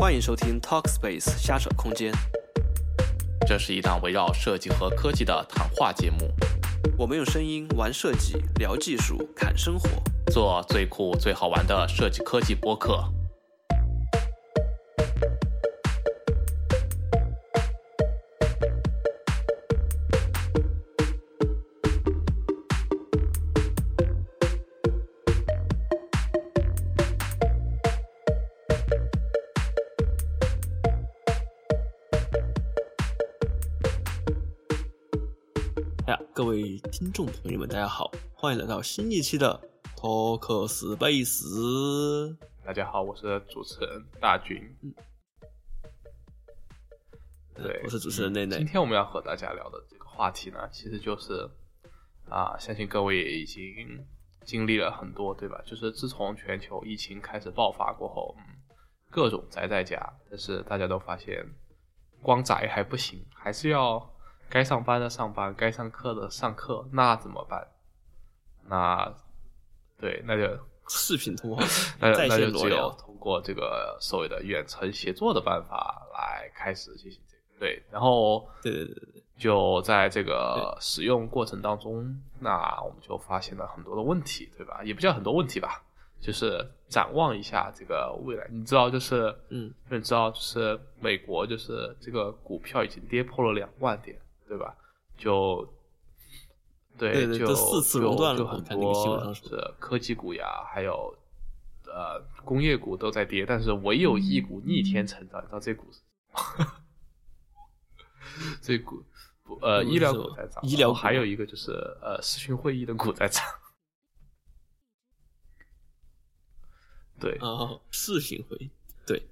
欢迎收听 Talkspace 瞎扯空间。这是一档围绕设计和科技的谈话节目，我们用声音玩设计，聊技术，侃生活。做最酷最好玩的设计科技播客。听众朋友们，大家好，欢迎来到新一期的托克斯贝斯。大家好，我是主持人大军。对，我是主持人内内今。天我们要和大家聊的这个话题呢，其实就是啊，相信各位也已经经历了很多，对吧？就是自从全球疫情开始爆发过后，嗯，各种宅在家，但是大家都发现，光宅还不行，还是要该上班的上班，该上课的上课，那怎么办？那对，那就 视频通话，那 在那就只有。通过这个所谓的远程协作的办法来开始进行这个。对，然后对对对对对，就在这个使用过程当中，那我们就发现了很多的问题，对吧？也不叫很多问题吧，就是展望一下这个未来。你知道，就是嗯，你知道，就是美国就是这个股票已经跌破了两万点，对吧？就对，就四次熔断了就很嘛看那个新闻是科技股呀，还有呃工业股都在跌，但是唯有一股逆天成长，你知道这股？这股不呃嗯医疗股在涨，医疗还有一个就是呃视讯会议的股在涨，对，啊，视频会议，对，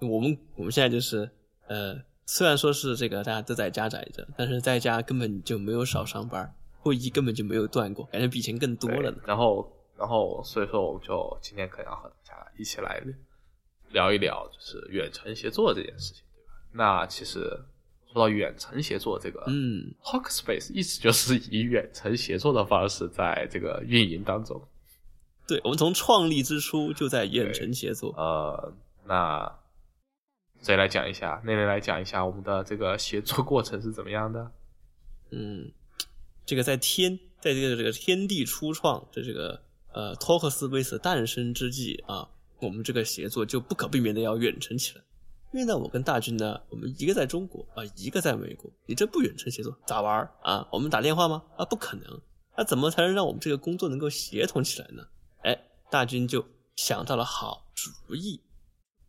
我们我们现在就是呃，虽然说是这个大家都在家宅着，但是在家根本就没有少上班，会议根本就没有断过，感觉比以前更多了呢。然后，然后，所以说，我们就今天可能要和大家一起来聊一聊，就是远程协作这件事情，对吧？那其实说到远程协作这个，嗯，Talkspace 一直就是以远程协作的方式在这个运营当中。对，我们从创立之初就在远程协作。呃，那谁来讲一下？内内来讲一下我们的这个协作过程是怎么样的？嗯，这个在天，在这个这个天地初创的这个呃托克斯威斯诞生之际啊，我们这个协作就不可避免的要远程起来。因为呢，我跟大军呢，我们一个在中国啊，一个在美国，你这不远程协作咋玩啊？我们打电话吗？啊，不可能。那怎么才能让我们这个工作能够协同起来呢？哎，大军就想到了好主意。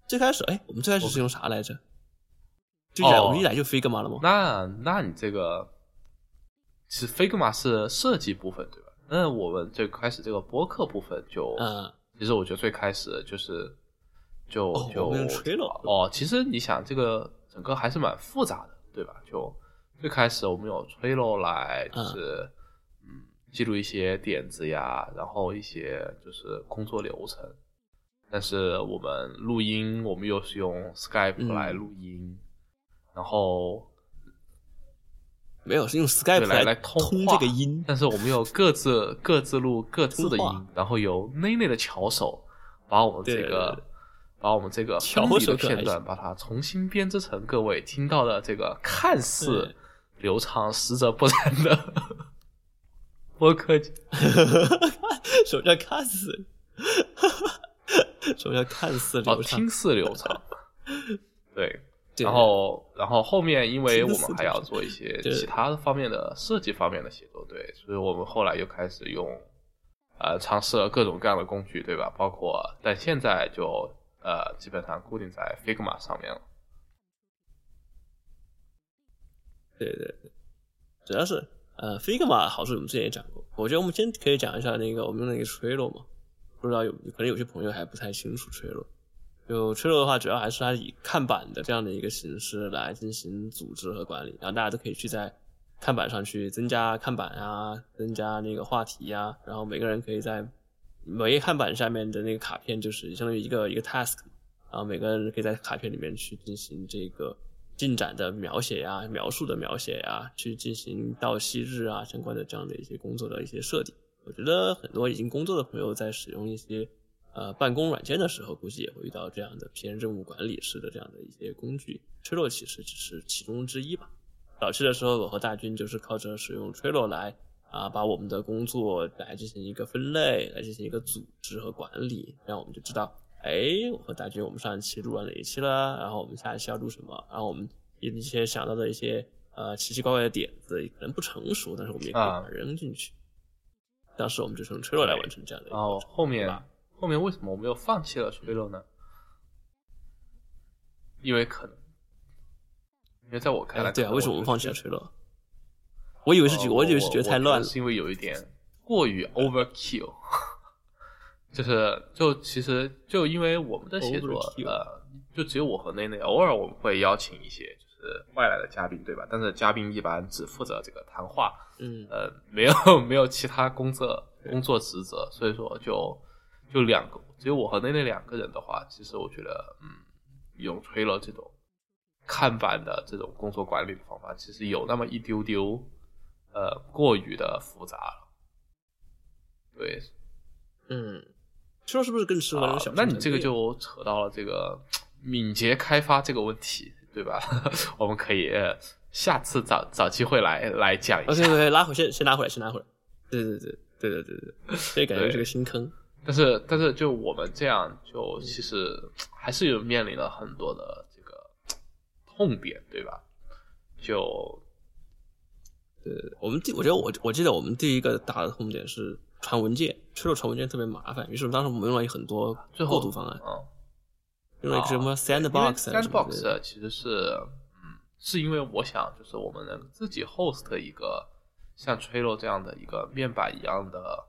最开始，哎，我们最开始是用啥来着？就一来、哦我们一来就 Figma 了吗？那那你这个其实 Figma 是设计部分对吧？那我们最开始这个播客部分就，嗯，其实我觉得最开始就是就、就哦其实你想这个整个还是蛮复杂的，对吧？就最开始我们有 Trello 来就是嗯记录一些点子呀，然后一些就是工作流程。但是我们录音，我们又是用 Skype 嗯来录音，然后没有，是用 Skype 来来通通这个音。但是我们有各自各自录各自的音，然后由内内的巧手把我们这对对个对把我们这个巧分离的手片段，把它重新编织成各位听到的这个看似流畅实则不然的播客。什么叫看似？什么叫看似哦流，畅？听似流畅，对。对然后，然后后面因为我们还要做一些其他方面的设计方面的协作，对，所以我们后来又开始用，呃，尝试了各种各样的工具，对吧？包括，但现在就呃，基本上固定在 Figma 上面了。对对对，主要是呃，Figma 好处我们之前也讲过，我觉得我们先可以讲一下那个我们用那个 Trello 嘛，不知道有可能有些朋友还不太清楚 Trello。就 Trello 的话，主要还是它以看板的这样的一个形式来进行组织和管理，然后大家都可以去在看板上去增加看板啊，增加那个话题呀、然后每个人可以在每一看板下面的那个卡片就是相当于一个一个 task，然后每个人可以在卡片里面去进行这个进展的描写呀、描述的描写呀，去进行到期日啊相关的这样的一些工作的一些设定。我觉得很多已经工作的朋友在使用一些呃办公软件的时候，估计也会遇到这样的偏任务管理式的这样的一些工具。Trello 其实只是其中之一吧。早期的时候，我和大军就是靠着使用 Trello 来啊，把我们的工作来进行一个分类，来进行一个组织和管理，这样我们就知道，哎，我和大军我们上一期录了哪一期了，然后我们下一期要录什么，然后我们一些想到的一些呃奇奇怪怪的点子，可能不成熟，但是我们也可以把它扔进去。当时我们就是用 Trello 来完成这样的。然后后面后面为什么我们又放弃了 Trello 呢？因为可能，因为在我看来，对啊，为什么我们放弃了 Trello？我以为是觉，我以为是觉得太乱了，是因为有一点过于 overkill。就是就其实就因为我们的写作呃，就只有我和内内，偶尔我们会邀请一些就是外来的嘉宾，对吧？但是嘉宾一般只负责这个谈话。嗯，呃，没有 没有其他工作工作职责，所以说就就两个，只有我和那那两个人的话，其实我觉得，嗯，用 Trello 这种看板的这种工作管理的方法，其实有那么一丢丢，呃，过于的复杂了。对，嗯，Trello 是不是更适合那种小？那你这个就扯到了这个敏捷开发这个问题，对吧？我们可以。下次找找机会来来讲一下。对对对，拉回先先拉回来，先拉回来。对对对对对对对，所以感觉是个新坑。但是但是，就我们这样，就其实还是有面临了很多的这个痛点，对吧？就，呃，我们第我觉得我我记得我们第一个大的痛点是传文件，去了传文件特别麻烦，于是当时我们用了很多过渡方案，用了一个什么 Sandbox，Sandbox 其实是。嗯是因为我想，就是我们能自己 host 一个像 Trello 这样的一个面板一样的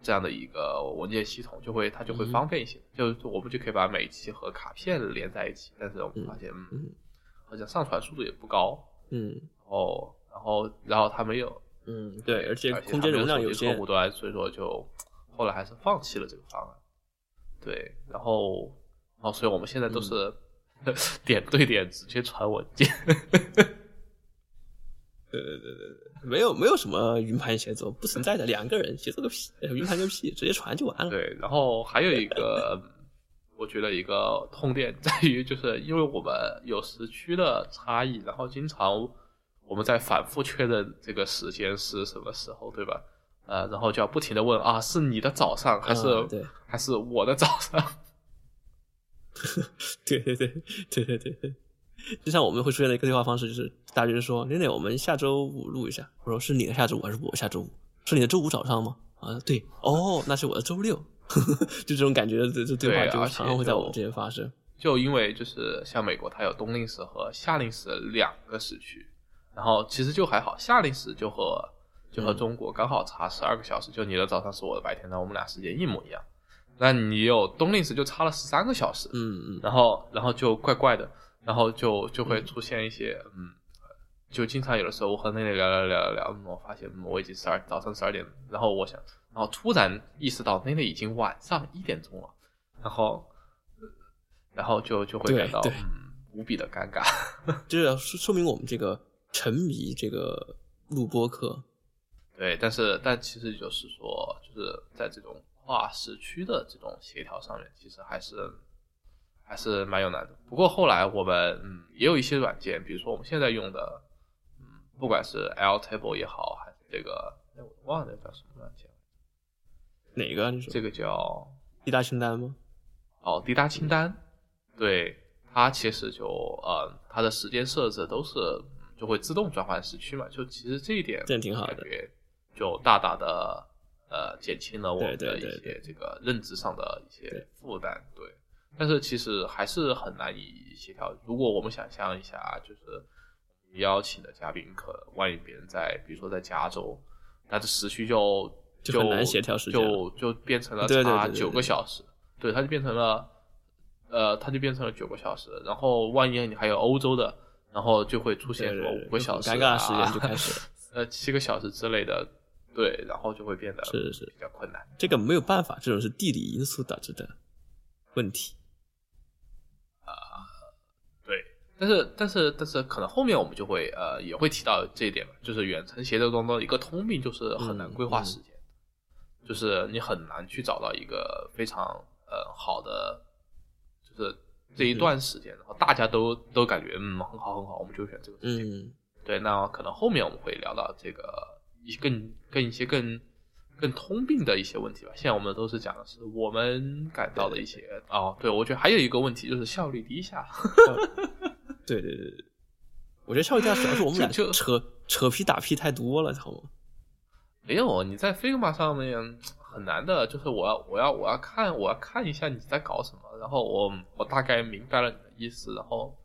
这样的一个文件系统，就会它就会方便一些，就我们就可以把每期和卡片连在一起。但是我们发现，嗯，好像上传速度也不高，嗯，哦，然后然后它没有，嗯，对，而且空间容量有限，客户端，所以说就后来还是放弃了这个方案。对，然后，哦，所以我们现在都是。点对点直接传文件，对对对对对，没有没有什么云盘协作，不存在的，两个人协作个屁，云盘个屁，直接传就完了。对，然后还有一个，我觉得一个痛点在于，就是因为我们有时区的差异，然后经常我们在反复确认这个时间是什么时候，对吧？呃，然后就要不停的问啊，是你的早上还是还是我的早上？对对对对对对对，就像我们会出现的一个对话方式，就是大家就说：“玲玲，我们下周五录一下。”我说：“是你的下周五还是我下周五？是你的周五早上吗？”啊，对，哦，那是我的周六，就这种感觉，这这对话就常常会在我们之间发生。就因为就是像美国，它有冬令时和夏令时两个时区，然后其实就还好，夏令时就和就和中国刚好差十二个小时，就你的早上是我的白天，那我们俩时间一模一样。那你有冬令时就差了十三个小时，嗯嗯，然后然后就怪怪的，然后就就会出现一些，嗯，就经常有的时候我和那里聊聊聊聊聊，我发现我已经十二早上十二点，然后我想，然后突然意识到那里已经晚上一点钟了，然后然后就就会感到嗯无比的尴尬，就是说说明我们这个沉迷这个录播课，对，但是但其实就是说就是在这种。跨时区的这种协调上面，其实还是还是蛮有难度。不过后来我们嗯也有一些软件，比如说我们现在用的，嗯，不管是 L Table 也好，还是这个，哎，我忘了叫什么软件。哪个？你说这个叫滴答清单吗？哦，滴答清单。对，它其实就呃，它的时间设置都是就会自动转换时区嘛，就其实这一点这挺好的，就大大的。呃，减轻了我们的一些这个认知上的一些负担，对。但是其实还是很难以协调。如果我们想象一下，就是邀请的嘉宾，可万一别人在，比如说在加州，那这时区就就很难协调时间，就就变成了差九个小时，对，它就变成了，呃，它就变成了九个小时。然后万一你还有欧洲的，然后就会出现什么五个小时，尴尬时间就开始了，呃，七个小时之类的。对，然后就会变得是是比较困难。这个没有办法，这种是地理因素导致的问题啊。对，但是但是但是，可能后面我们就会呃也会提到这一点吧，就是远程协作中的一个通病就是很难规划时间。就是你很难去找到一个非常呃好的，就是这一段时间，然后大家都都感觉嗯很好很好，我们就选这个时间。嗯对，那可能后面我们会聊到这个一更更一些更更通病的一些问题吧。现在我们都是讲的是我们感到的一些哦，对，我觉得还有一个问题就是效率低下。对对对对，我觉得效率低下主要是我们俩就就扯扯皮打屁太多了，知道吗？没有，你在 Figma 上面很难的，就是我要我要我要看我要看一下你在搞什么，然后我我大概明白了你的意思，然后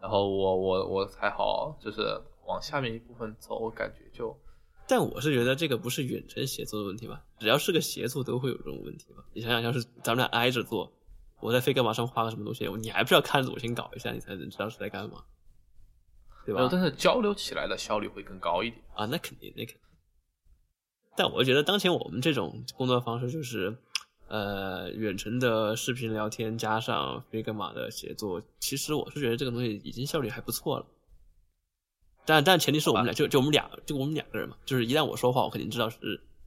然后我我我才好就是往下面一部分走，我感觉就但我是觉得这个不是远程协作的问题吧，只要是个协作都会有这种问题吧。你想想，要是咱们俩挨着做，我在 Figma 上画个什么东西，你还不是要看着我先搞一下，你才能知道是在干嘛，对吧？但是交流起来的效率会更高一点。啊，那肯定，那肯定。但我觉得当前我们这种工作方式就是，呃，远程的视频聊天加上 Figma 的协作，其实我是觉得这个东西已经效率还不错了。但但前提是我们俩就就我们俩就我们两个人嘛，就是一旦我说话，我肯定知道是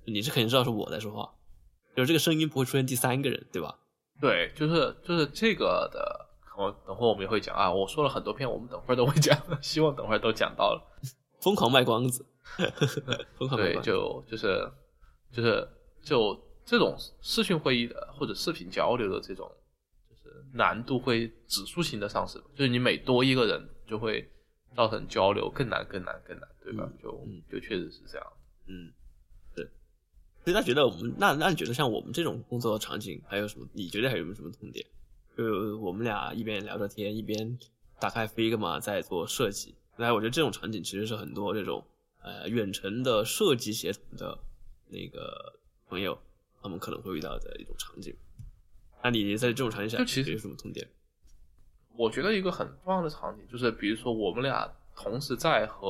你是肯定知道是我在说话，就是这个声音不会出现第三个人，对吧？对，就是就是这个的，我等会儿我们也会讲啊。我说了很多遍，我们等会儿都会讲，希望等会儿都讲到了。疯狂卖光子，疯狂卖对，光子。就就是就是就这种视讯会议的或者视频交流的这种，就是难度会指数型的上升，就是你每多一个人，就会造成交流更难、更难、更难，对吧？嗯就嗯就确实是这样。嗯，对。所以他觉得我们那那你觉得像我们这种工作场景还有什么？你觉得还有没有什么痛点？就我们俩一边聊着天，一边打开 Figma 在做设计。那我觉得这种场景其实是很多这种呃远程的设计协同的那个朋友他们可能会遇到的一种场景。那你在这种场景下，就其实有什么痛点？我觉得一个很重要的场景就是，比如说我们俩同时在和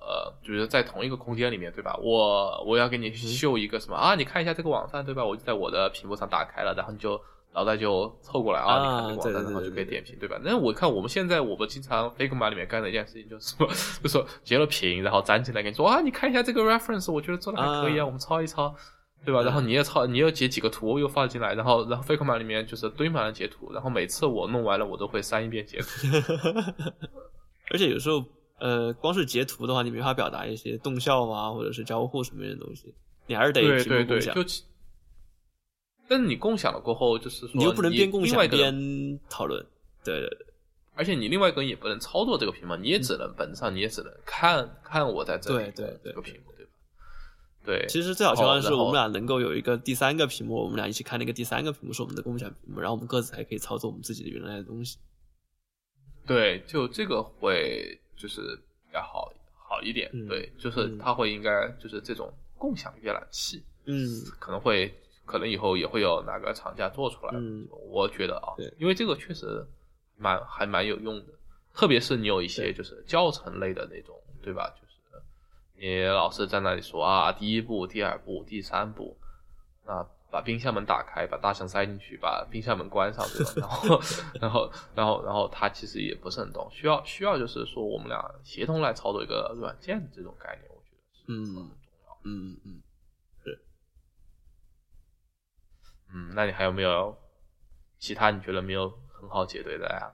呃，就是在同一个空间里面，对吧？我我要给你秀一个什么啊？你看一下这个网站，对吧？我就在我的屏幕上打开了，然后你就脑袋就凑过来啊，啊你看这个网站，然后就可以点评，对吧？那我看我们现在我们经常 Figma 里面干的一件事情就是说，就说截了屏，然后粘起来跟你说啊，你看一下这个 reference，我觉得做的还可以啊，啊我们抄一抄。对吧？嗯然后你也抄，你又截几个图又放进来，然后然后 Figma 里面就是堆满了截图，然后每次我弄完了，我都会删一遍截图。而且有时候，呃，光是截图的话，你没法表达一些动效啊，或者是交互什么样的东西，你还是得对对对，但是你共享了过后，就是说你又不能边共享边讨论。对对对而且你另外一个人也不能操作这个屏幕，你也只能本质上你也只能看看我在这里对对对这个屏幕，对其实最好情况是我们俩能够有一个第三个屏幕，我们俩一起看那个第三个屏幕是我们的共享屏幕，然后我们各自还可以操作我们自己的原来的东西。对，就这个会就是比较好好一点，嗯对，就是嗯它会应该就是这种共享阅览器，嗯可能会可能以后也会有哪个厂家做出来，嗯我觉得啊对，因为这个确实蛮还蛮有用的，特别是你有一些就是教程类的那种，对吧？就是你老是在那里说啊，第一步、第二步、第三步，那把冰箱门打开，把大象塞进去，把冰箱门关上，对吧？然后，然后，然后，然后他其实也不是很懂，需要需要就是说我们俩协同来操作一个软件的这种概念，我觉得是嗯很重要。嗯嗯，嗯，那你还有没有其他你觉得没有很好解对的呀？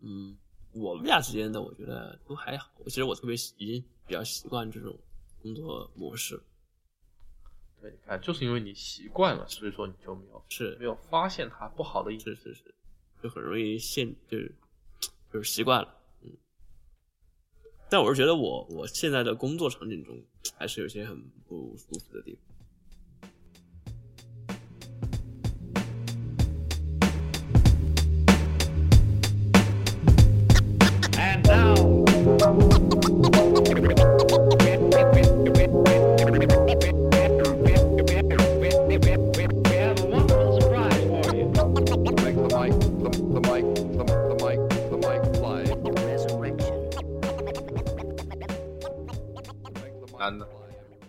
嗯，我们俩之间的我觉得都还好。其实我特别已经比较习惯这种工作模式，对，你看，就是因为你习惯了，所以说你就没有是没有发现它不好的一是是是，就很容易陷，就是就是习惯了，嗯。但我是觉得我我现在的工作场景中，还是有些很不舒服的地方。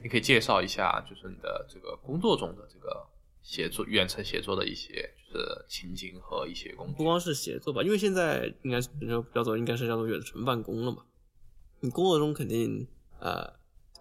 可以介绍一下，就是你的这个工作中的这个协作、远程协作的一些就是情景和一些工具。不光是写作吧，因为现在应该是叫做应该是叫做远程办公了嘛。你工作中肯定呃，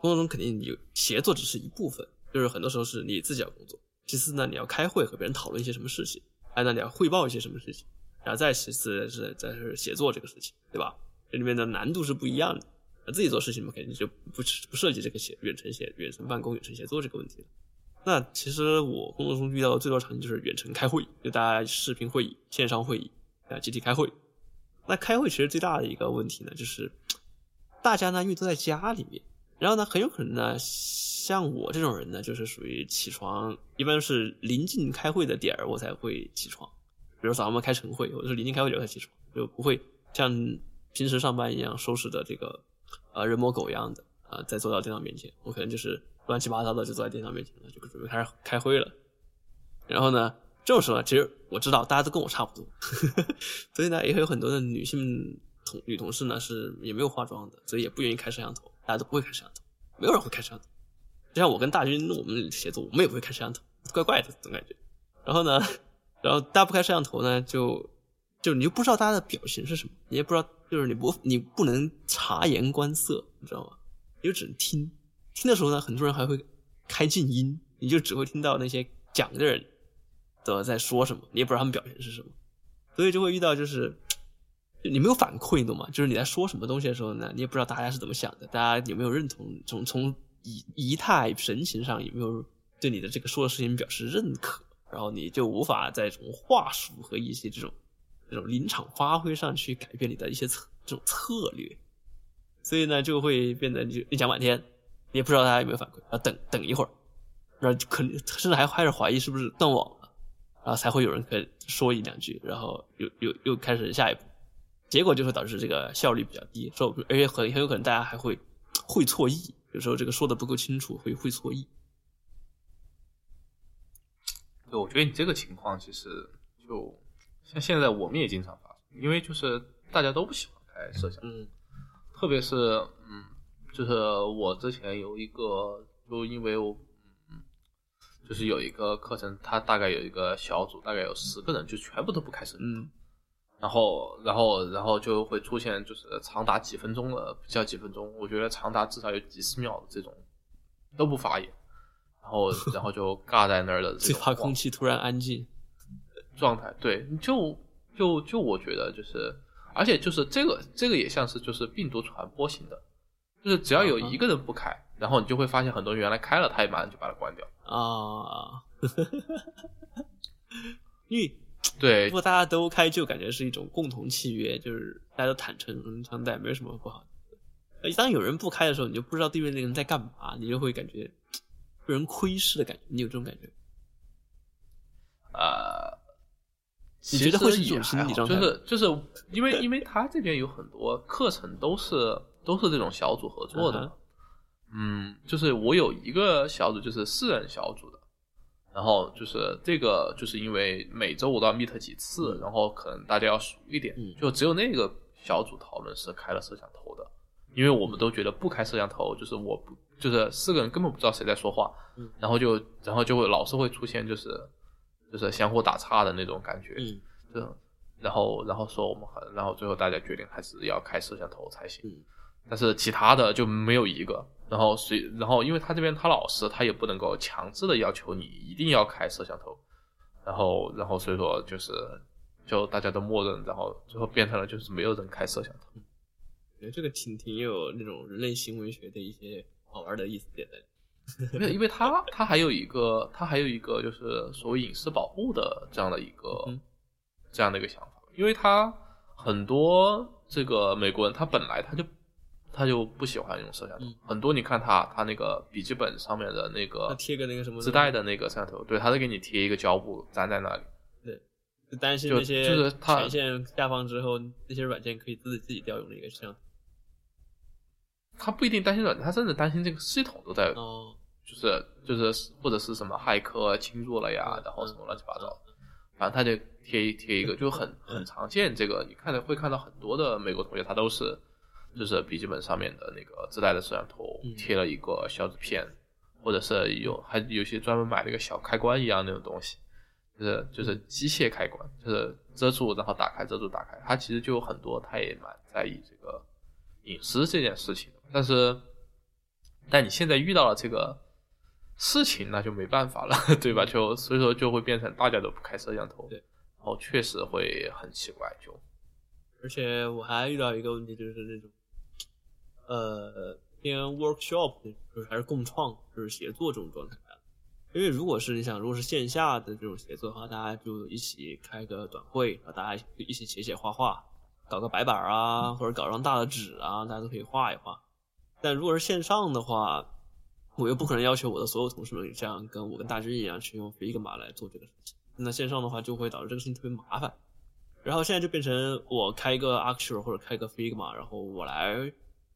工作中肯定有协作只是一部分，就是很多时候是你自己要工作，其次呢你要开会和别人讨论一些什么事情，还有呢你要汇报一些什么事情，然后再其次是再是写作这个事情，对吧？这里面的难度是不一样的。自己做事情嘛，肯定就不不涉及这个写远程写、远程办公、远程协作这个问题了。那其实我工作中遇到的最多场景就是远程开会，就大家视频会议、线上会议啊，集体开会。那开会其实最大的一个问题呢，就是 大家呢因为都在家里面，然后呢很有可能呢，像我这种人呢，就是属于起床一般是临近开会的点儿我才会起床，比如早上我们开晨会，我是临近开会点儿才起床，就不会像平时上班一样收拾的这个呃人模狗样的啊、再坐到电脑面前，我可能就是乱七八糟的就坐在电脑面前了，就准备开始开会了。然后呢，这种时候，其实我知道大家都跟我差不多，所以呢，也有很多的女性同女同事呢是也没有化妆的，所以也不愿意开摄像头，大家都不会开摄像头，没有人会开摄像头。就像我跟大军我们写作，我们也不会开摄像头，怪怪的总感觉。然后呢，然后大家不开摄像头呢，就就你就不知道大家的表情是什么，你也不知道，就是你不你不能察言观色，你知道吗？你就只能听，听的时候呢，很多人还会开静音，你就只会听到那些讲的人的在说什么，你也不知道他们表情是什么，所以就会遇到就是就你没有反馈，你懂吗？就是你在说什么东西的时候呢，你也不知道大家是怎么想的，大家有没有认同，从从仪仪态神情上有没有对你的这个说的事情表示认可，然后你就无法在这种话术和一些这种这种临场发挥上去改变你的一些策这种策略。所以呢，就会变得你就你讲半天，你也不知道大家有没有反馈，要等等一会儿，然后可能甚至还开始怀疑是不是断网了，然后才会有人可以说一两句，然后又又又开始下一步，结果就会导致这个效率比较低，说而且很很有可能大家还会会错意，有时候这个说的不够清楚，会会错意。对，我觉得你这个情况其实就像现在我们也经常发生，因为就是大家都不喜欢开摄像头，嗯。特别是嗯，就是我之前有一个，就因为我嗯，就是有一个课程，它大概有一个小组，大概有十个人，就全部都不开摄像头，嗯。然后然后然后就会出现就是长达几分钟的，不叫几分钟，我觉得长达至少有几十秒的这种都不发言，然后然后就尬在那儿的这最怕空气突然安静。状态，对，就就就我觉得就是，而且就是这个这个也像是就是病毒传播型的，就是只要有一个人不开，然后你就会发现很多人原来开了，他也马上就把它关掉。啊，因为对如果大家都开，就感觉是一种共同契约，就是大家都坦诚相待，没有什么不好当有人不开的时候，你就不知道对面那个人在干嘛，你就会感觉被人窥视的感觉。你有这种感觉？呃，你觉得会是一种心理状态就是就是因为因为他这边有很多课程都是都是这种小组合作的嗯就是我有一个小组就是四人小组的，然后就是这个就是因为每周我都要 meet 几次，嗯然后可能大家要熟一点，嗯就只有那个小组讨论是开了摄像头的，因为我们都觉得不开摄像头就是我不就是四个人根本不知道谁在说话，嗯然后就然后就会老是会出现就是就是相互打岔的那种感觉，嗯就然后然后说我们很，然后最后大家决定还是要开摄像头才行。嗯但是其他的就没有一个。然后随然后因为他这边他老师他也不能够强制的要求你一定要开摄像头，然后然后所以说就是就大家都默认，然后最后变成了就是没有人开摄像头。我觉得这个挺挺有那种人类行为学的一些好玩的意思点在里。因为因为他他还有一个他还有一个就是所谓隐私保护的这样的一个、嗯这样的一个想法，因为他很多这个美国人他本来他就他就不喜欢用摄像头，嗯很多你看他他那个笔记本上面的那他个贴个那个什么自带的那个摄像头，对，他是给你贴一个胶布粘在那里，就担心那些就是他权限下放之后，那些软件可以自己自己调用的一个摄像头。他不一定担心软件，他甚至担心这个系统都在，哦，就是就是或者是什么骇客侵入了呀，嗯然后什么乱七八糟。反正他就贴一贴一个，就很很常见。这个你看到会看到很多的美国同学，他都是就是笔记本上面的那个自带的摄像头嗯贴了一个小纸片，或者是有还有些专门买了一个小开关一样那种东西，就是就是机械开关，就是遮住然后打开，遮住打开。他其实就有很多，他也蛮在意这个隐私这件事情的。但是，但你现在遇到了这个事情那就没办法了，对吧？就所以说就会变成大家都不开摄像头，对，然后确实会很奇怪，就而且我还遇到一个问题，就是那种，呃，偏 workshop，就是还是共创，就是协作这种状态。因为如果是你想，如果是线下的这种协作的话，大家就一起开个短会，然后大家一起写写画画，搞个白板啊，或者搞张大的纸啊，大家都可以画一画。但如果是线上的话，我又不可能要求我的所有同事们这样跟我跟大志一样去用 Figma 来做这个事情。那线上的话就会导致这个事情特别麻烦。然后现在就变成我开一个 Archer 或者开一个 Figma，然后我来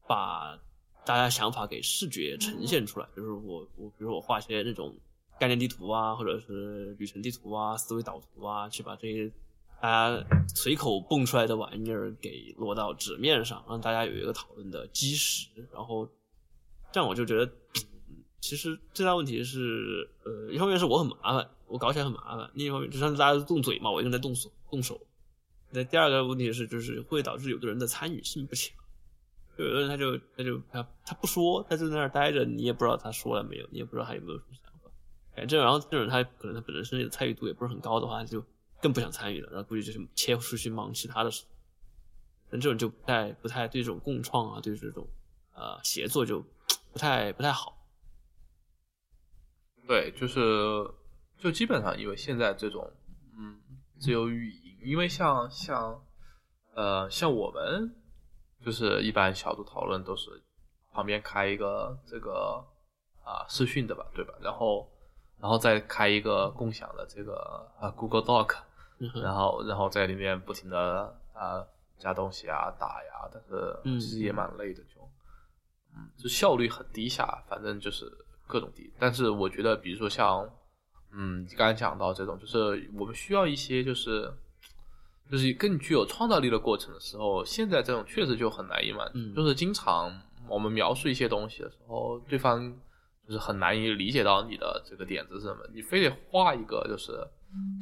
把大家想法给视觉呈现出来。就是我我比如说我画一些那种概念地图啊，或者是旅程地图啊、思维导图啊，去把这些大家随口蹦出来的玩意儿给落到纸面上，让大家有一个讨论的基石。然后这样我就觉得，其实最大问题是，呃，一方面是我很麻烦，我搞起来很麻烦；另一方面，就像大家都动嘴嘛，我一个人在动手动手。那第二个问题是，就是会导致有的人的参与性不强，就有的人他就他就他他不说，他就在那儿待着，你也不知道他说了没有，你也不知道他有没有什么想法。反正然后这种他可能他本身体的参与度也不是很高的话，就更不想参与了，然后估计就是切出去忙其他的事。但这种就不太不太对这种共创啊，对这种呃协作就不太不太好。对，就是就基本上因为现在这种嗯自由语音，因为像像呃像我们就是一般小组讨论都是旁边开一个这个啊视讯的吧，对吧？然后然后再开一个共享的这个啊 Google Doc，嗯然后然后在里面不停的啊加东西啊打呀，但嗯是其实也蛮累的，就嗯就效率很低下，反正就是各种低。但是我觉得，比如说像嗯刚才讲到这种，就是我们需要一些就是就是更具有创造力的过程的时候，现在这种确实就很难以满足，嗯。就是经常我们描述一些东西的时候，对方就是很难以理解到你的这个点子是什么，你非得画一个就是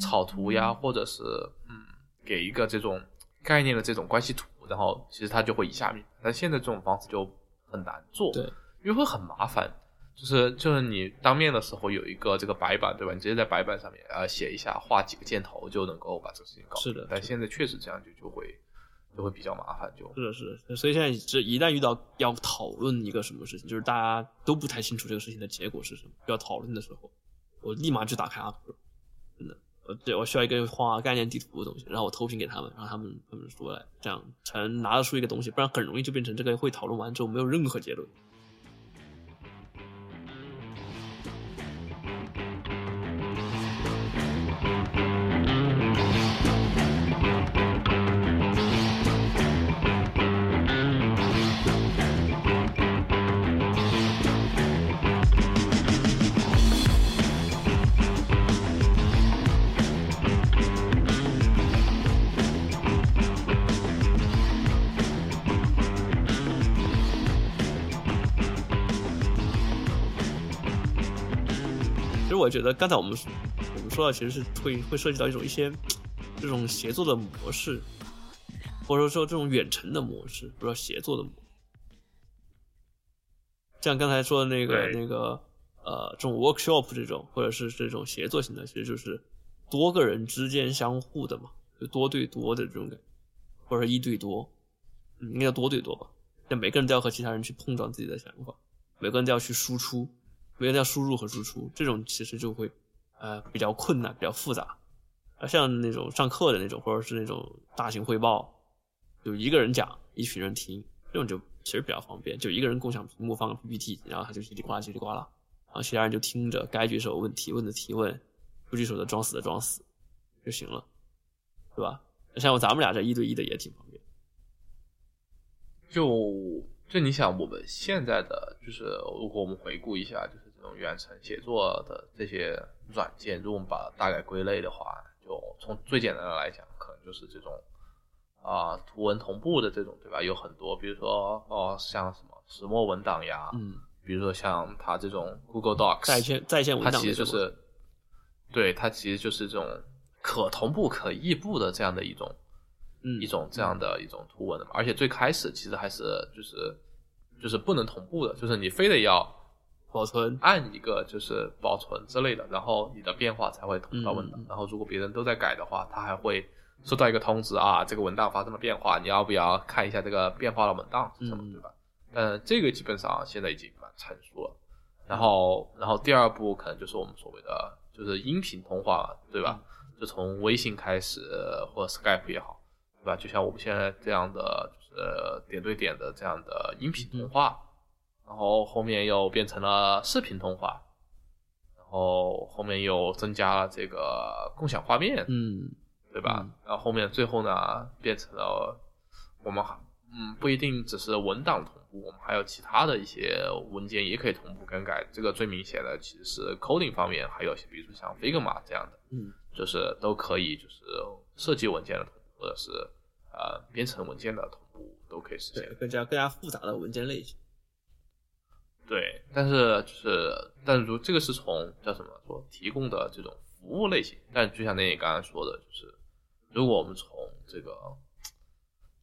草图呀，或者是嗯给一个这种概念的这种关系图，然后其实它就会一下面。但现在这种方式就很难做，对，因为会很麻烦。就是就是你当面的时候有一个这个白板，对吧？你直接在白板上面呃写一下，画几个箭头就能够把这个事情搞定。是的但现在确实这样就就会就会比较麻烦，就是的，是的，所以现在这一旦遇到要讨论一个什么事情，就是大家都不太清楚这个事情的结果是什么，要讨论的时候，我立马就打开真对我需要一个画概念地图的东西，然后我投屏给他们，然后他们他们说来，这样才能拿得出一个东西，不然很容易就变成这个会讨论完之后没有任何结论。实我觉得刚才我们我们说到，其实是会会涉及到一种一些这种协作的模式，或者说这种远程的模式，或者说协作的模式。像刚才说的那个那个呃，这种 workshop 这种，或者是这种协作型的，其实就是多个人之间相互的嘛，就多对多的这种感觉，或者一对多，嗯，应该叫多对多吧。那每个人都要和其他人去碰撞自己的想法，每个人都要去输出，每个人都要输入和输出，这种其实就会呃比较困难，比较复杂。而像那种上课的那种，或者是那种大型汇报，就一个人讲，一群人听，这种就其实比较方便，就一个人共享屏幕放个 PPT，然后他就叽里呱啦叽里呱啦，然后其他人就听着，该举手问提问的提问，不举手的装死的装死就行了，对吧？像咱们俩这一对一的也挺方便。就就你想，我们现在的就是，如果我们回顾一下，就是这种远程写作的这些软件，如果我们把它大概归类的话，就从最简单的来讲，可能就是这种啊、图文同步的这种，对吧？有很多，比如说哦，像什么石墨文档呀，嗯，比如说像它这种 Google Docs 在线在线文档它其实就是，对，它其实就是这种可同步、可异步的这样的一种嗯一种这样的一种图文的嘛。而且最开始其实还是就是就是不能同步的，就是你非得要保存，按一个就是保存之类的，然后你的变化才会同步到文档。嗯嗯嗯然后如果别人都在改的话，他还会收到一个通知啊，这个文档发生了变化，你要不要看一下这个变化的文档是什么，嗯对吧？但这个基本上现在已经蛮成熟了。然后，然后第二步可能就是我们所谓的就是音频通话了，对吧？就从微信开始，或者 Skype 也好，对吧？就像我们现在这样的，就是点对点的这样的音频通话，然后后面又变成了视频通话，然后后面又增加了这个共享画面，嗯对吧？嗯然后后面最后呢，变成了我们还嗯不一定只是文档同步，我们还有其他的一些文件也可以同步更改。这个最明显的其实是 coding 方面，还有比如说像 Figma 这样的，嗯就是都可以就是设计文件的同步，或者是呃编程文件的同步都可以实现对，。更加更加复杂的文件类型。对，但是就是，但是如这个是从叫什么说提供的这种服务类型，但就像那你刚刚说的，就是如果我们从这个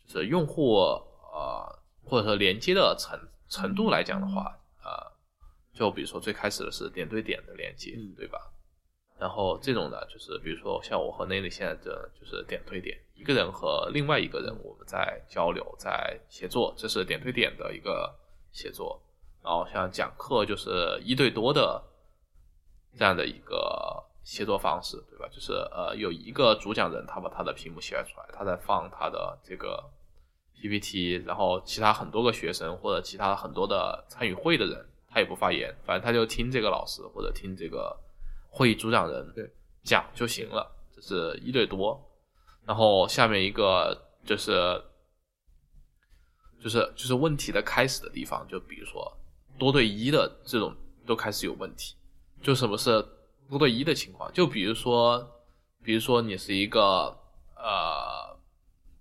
就是用户呃或者说连接的程程度来讲的话，呃，就比如说最开始的是点对点的连接，嗯对吧？然后这种呢，就是比如说像我和内内现在的就是点对点，一个人和另外一个人我们在交流，在协作，这是点对点的一个协作。然后像讲课就是一对多的这样的一个协作方式，对吧？就是呃有一个主讲人，他把他的屏幕 share 出来，他在放他的这个 PPT，然后其他很多个学生或者其他很多的参与会的人，他也不发言，反正他就听这个老师或者听这个会议主讲人对讲就行了，这是一对多。然后下面一个就是就是就是问题的开始的地方，就比如说多对一的这种都开始有问题。就什么是多对一的情况？就比如说，比如说你是一个呃，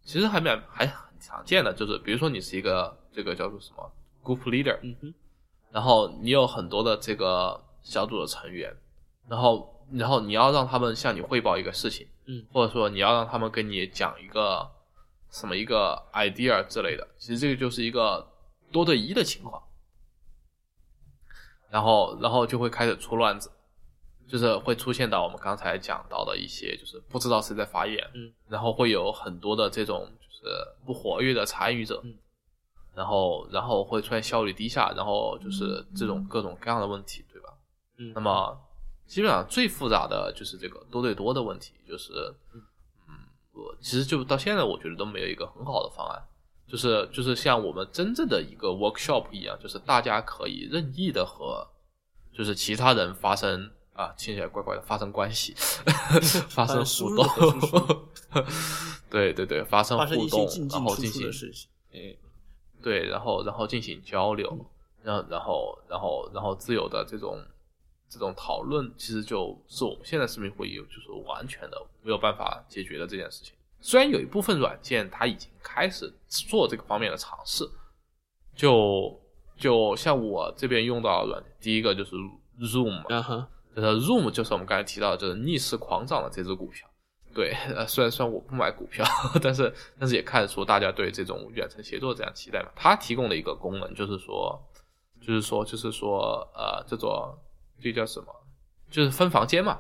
其实还蛮还很常见的，就是比如说你是一个这个叫做什么 group leader，嗯哼，然后你有很多的这个小组的成员，然后然后你要让他们向你汇报一个事情，嗯，或者说你要让他们跟你讲一个什么一个 idea 之类的，其实这个就是一个多对一的情况，然后然后就会开始出乱子，就是会出现到我们刚才讲到的一些，就是不知道谁在发言，嗯，然后会有很多的这种就是不活跃的参与者，嗯然后然后会出现效率低下，然后就是这种各种各样的问题，对吧？嗯那么基本上最复杂的就是这个多对多的问题，就是嗯，我其实就到现在我觉得都没有一个很好的方案，就是就是像我们真正的一个 workshop 一样，就是大家可以任意的和就是其他人发生啊，听起来怪怪的，发生关系，发生互动，对对对，发生互动进，进出然后进行出的事情。哎，对，然后然后进行交流，然后然后然后然后自由的这种这种讨论，其实就是我们现在视频会议就是完全的没有办法解决的这件事情。虽然有一部分软件它已经开始做这个方面的尝试，就就像我这边用到的软件，第一个就是 Zoom 嘛，啊哈，就是 Zoom 就是我们刚才提到的，就是逆势狂涨的这只股票。对，呃，虽然虽然我不买股票，但是但是也看得出大家对这种远程协作这样期待嘛。它提供的一个功能就是说，就是说就是说呃，这种这叫什么？就是分房间嘛。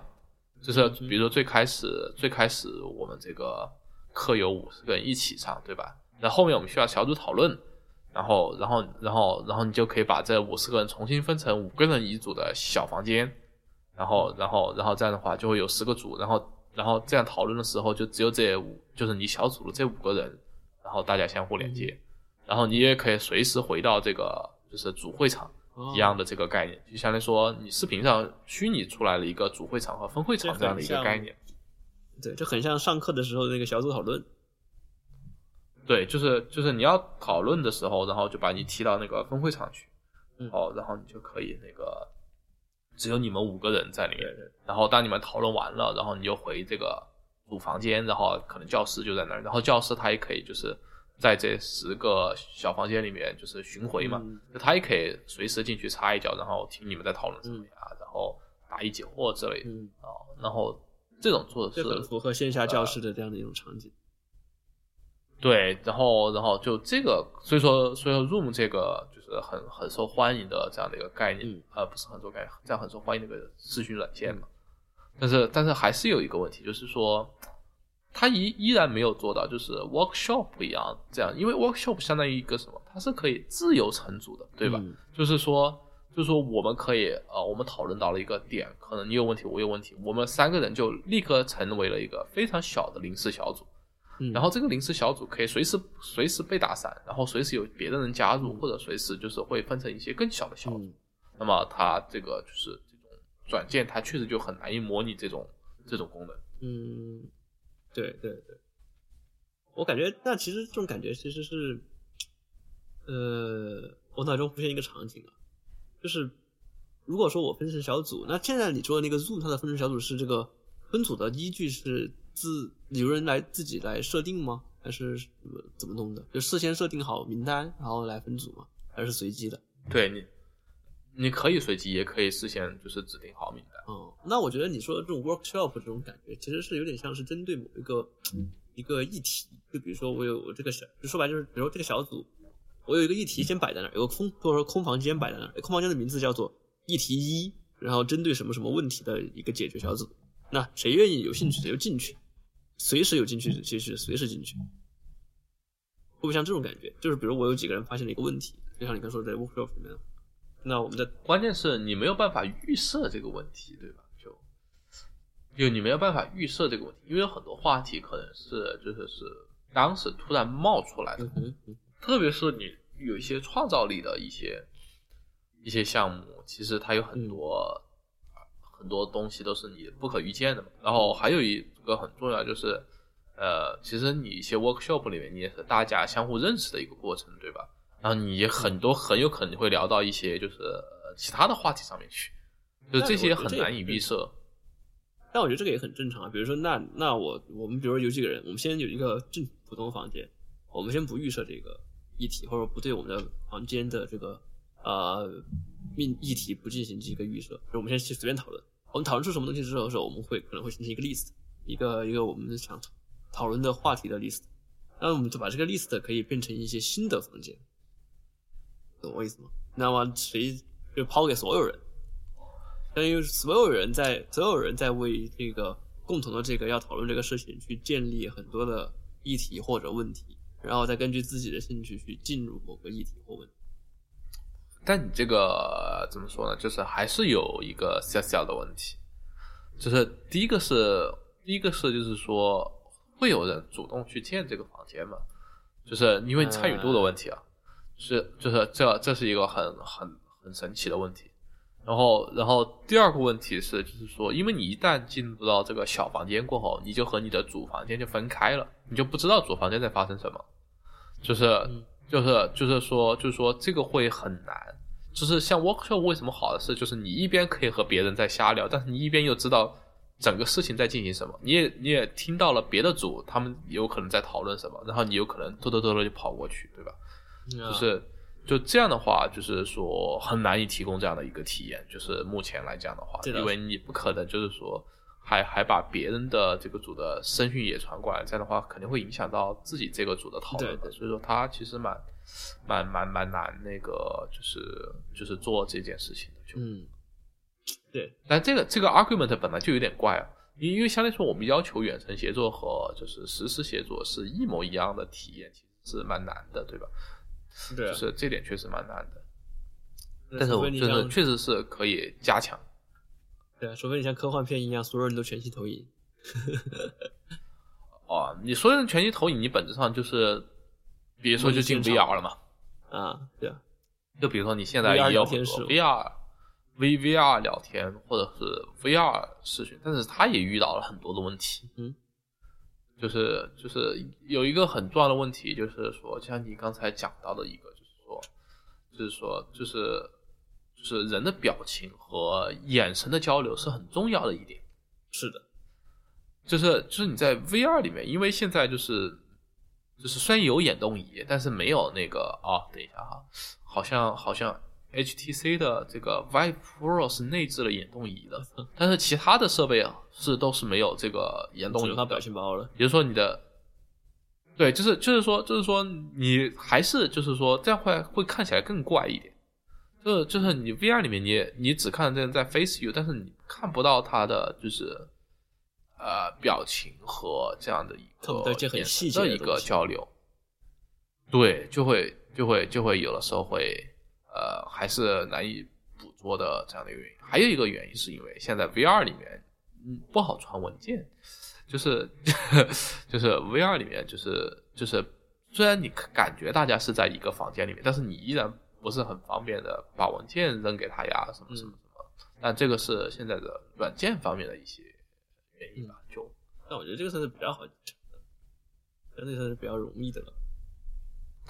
就是比如说最开始最开始我们这个课有五十个人一起上，对吧？那后面我们需要小组讨论，然后然后然后然后你就可以把这五十个人重新分成五个人一组的小房间，然后然后然后这样的话就会有十个组，然后然后这样讨论的时候就只有这五就是你小组的这五个人，然后大家相互连接，然后你也可以随时回到这个就是主会场哦一样的这个概念，就相当于说你视频上虚拟出来了一个主会场和分会场这这样的一个概念。对，就很像上课的时候那个小组讨论。对，就是就是你要讨论的时候，然后就把你踢到那个分会场去，嗯。哦，然后你就可以那个只有你们五个人在里面，对对，然后当你们讨论完了，然后你就回这个主房间，然后可能教室就在那儿，然后教室他也可以就是在这十个小房间里面就是巡回嘛，嗯就他也可以随时进去插一脚，然后听你们在讨论什么呀，然后答疑解惑之类的嗯，啊、然后这种做的是这很符合线下教室的这样的一种场景。对，然后然后就这个，所以说所以说 Room 这个就是很很受欢迎的这样的一个概念，嗯呃，不是很受概念，这样很受欢迎的一个咨询软件嘛。但是但是还是有一个问题，就是说，它依依然没有做到就是 workshop 一样这样，因为 workshop 相当于一个什么，它是可以自由成组的，对吧？嗯就是说，就是说我们可以呃，我们讨论到了一个点，可能你有问题，我有问题，我们三个人就立刻成为了一个非常小的临时小组。嗯然后这个临时小组可以随时随时被打散，然后随时有别的人加入，或者随时就是会分成一些更小的小组。嗯那么它这个就是这种软件，它确实就很难以模拟这种这种功能。嗯，对对对，我感觉那其实这种感觉其实是，呃，我脑中浮现一个场景啊，就是如果说我分成小组，那现在你说的那个 Zoom 它的分成小组是这个分组的依据是自有人来自己来设定吗？还是怎么怎么弄的？就事先设定好名单，然后来分组吗？还是随机的？对你，你可以随机，也可以事先就是指定好名单。嗯，那我觉得你说的这种 workshop 这种感觉，其实是有点像是针对某一个一个议题，就比如说我有我这个小，就说白就是，比如说这个小组，我有一个议题先摆在那儿，有个空或者说空房间摆在那儿，空房间的名字叫做议题一，然后针对什么什么问题的一个解决小组，那谁愿意有兴趣谁就进去，随时有进去其实随时进去，会不会像这种感觉？就是比如我有几个人发现了一个问题，就像你刚说的在 workshop 里面，那我们在关键是你没有办法预设这个问题，对吧？就就你没有办法预设这个问题，因为有很多话题可能是就是是当时突然冒出来的，嗯嗯特别是你有一些创造力的一些一些项目，其实它有很多、很多东西都是你不可预见的嘛。然后还有一个很重要就是，呃，其实你一些 workshop 里面，你也是大家相互认识的一个过程，对吧？然后你很多很有可能会聊到一些就是、呃其他的话题上面去，就这些很难以预设。但我觉得这个也很正常啊。比如说，那那我我们比如说有几个人，我们先有一个正普通房间，我们先不预设这个议题，或者不对我们的房间的这个呃命议题不进行这个预设，就我们先去随便讨论。我们讨论出什么东西之后的时候，我们会可能会形成一个 list，一个一个我们想讨论的话题的 list。那我们就把这个 list 可以变成一些新的房间，懂我意思吗？那么谁就抛给所有人，相当于所有人在所有人在为这个共同的这个要讨论这个事情去建立很多的议题或者问题，然后再根据自己的兴趣去进入某个议题或问题。但你这个怎么说呢？就是还是有一个小小的问题，就是第一个是第一个是就是说会有人主动去建这个房间吗？就是因为参与度的问题啊，是就是这这是一个很很很神奇的问题。然后然后第二个问题是就是说，因为你一旦进入到这个小房间过后，你就和你的主房间就分开了，你就不知道主房间在发生什么，就是。就是就是说就是说这个会很难，就是像 workshop 为什么好的是，就是你一边可以和别人在瞎聊，但是你一边又知道整个事情在进行什么，你也你也听到了别的组他们有可能在讨论什么，然后你有可能偷偷偷偷就跑过去，对吧？就是就这样的话，就是说很难以提供这样的一个体验，就是目前来讲的话，因为你不可能就是说还还把别人的这个组的声讯也传过来，这样的话肯定会影响到自己这个组的讨论的，所以说他其实蛮蛮蛮蛮难那个就是就是做这件事情的，就。嗯，对，但这个这个 argument 本来就有点怪啊，因因为相对来说我们要求远程协作和就是实时协作是一模一样的体验，其实是蛮难的，对吧？对啊。就是这点确实蛮难的，但是我就是除非你像确实是可以加强。对啊，除非你像科幻片一样，所有人都全息投影。哦，你说的全息投影，你本质上就是，比如说就进 VR 了嘛，啊，对啊，就比如说你现在 VR 也有很多聊天室 VR、V VR 聊天或者是 VR 视讯，但是他也遇到了很多的问题。嗯，就是就是有一个很重要的问题，就是说，就像你刚才讲到的一个，就是说，就是说，就是就是人的表情和眼神的交流是很重要的一点。是的，就是就是你在 VR 里面，因为现在就是就是虽然有眼动仪，但是没有那个哦，等一下哈，好像好像 HTC 的这个 Vive Pro 是内置了眼动仪的，但是其他的设备啊是都是没有这个眼动仪的只能靠表。情包了。比如说你的，对，就是就是说就是说你还是就是说这样会会看起来更怪一点。就是就是你 VR 里面你你只看这人在 face you，但是你看不到他的就是呃表情和这样的一个细节的一个交流。对，就会就会就会有的时候会呃还是难以捕捉的这样的一个原因。还有一个原因是因为现在 VR 里面嗯不好传文件，就是 就是 VR 里面就是就是虽然你感觉大家是在一个房间里面，但是你依然不是很方便的把文件扔给他呀什么什么什么。但这个是现在的软件方面的一些原因吧，就但我觉得这个算是比较好的，但这个算是比较容易的了。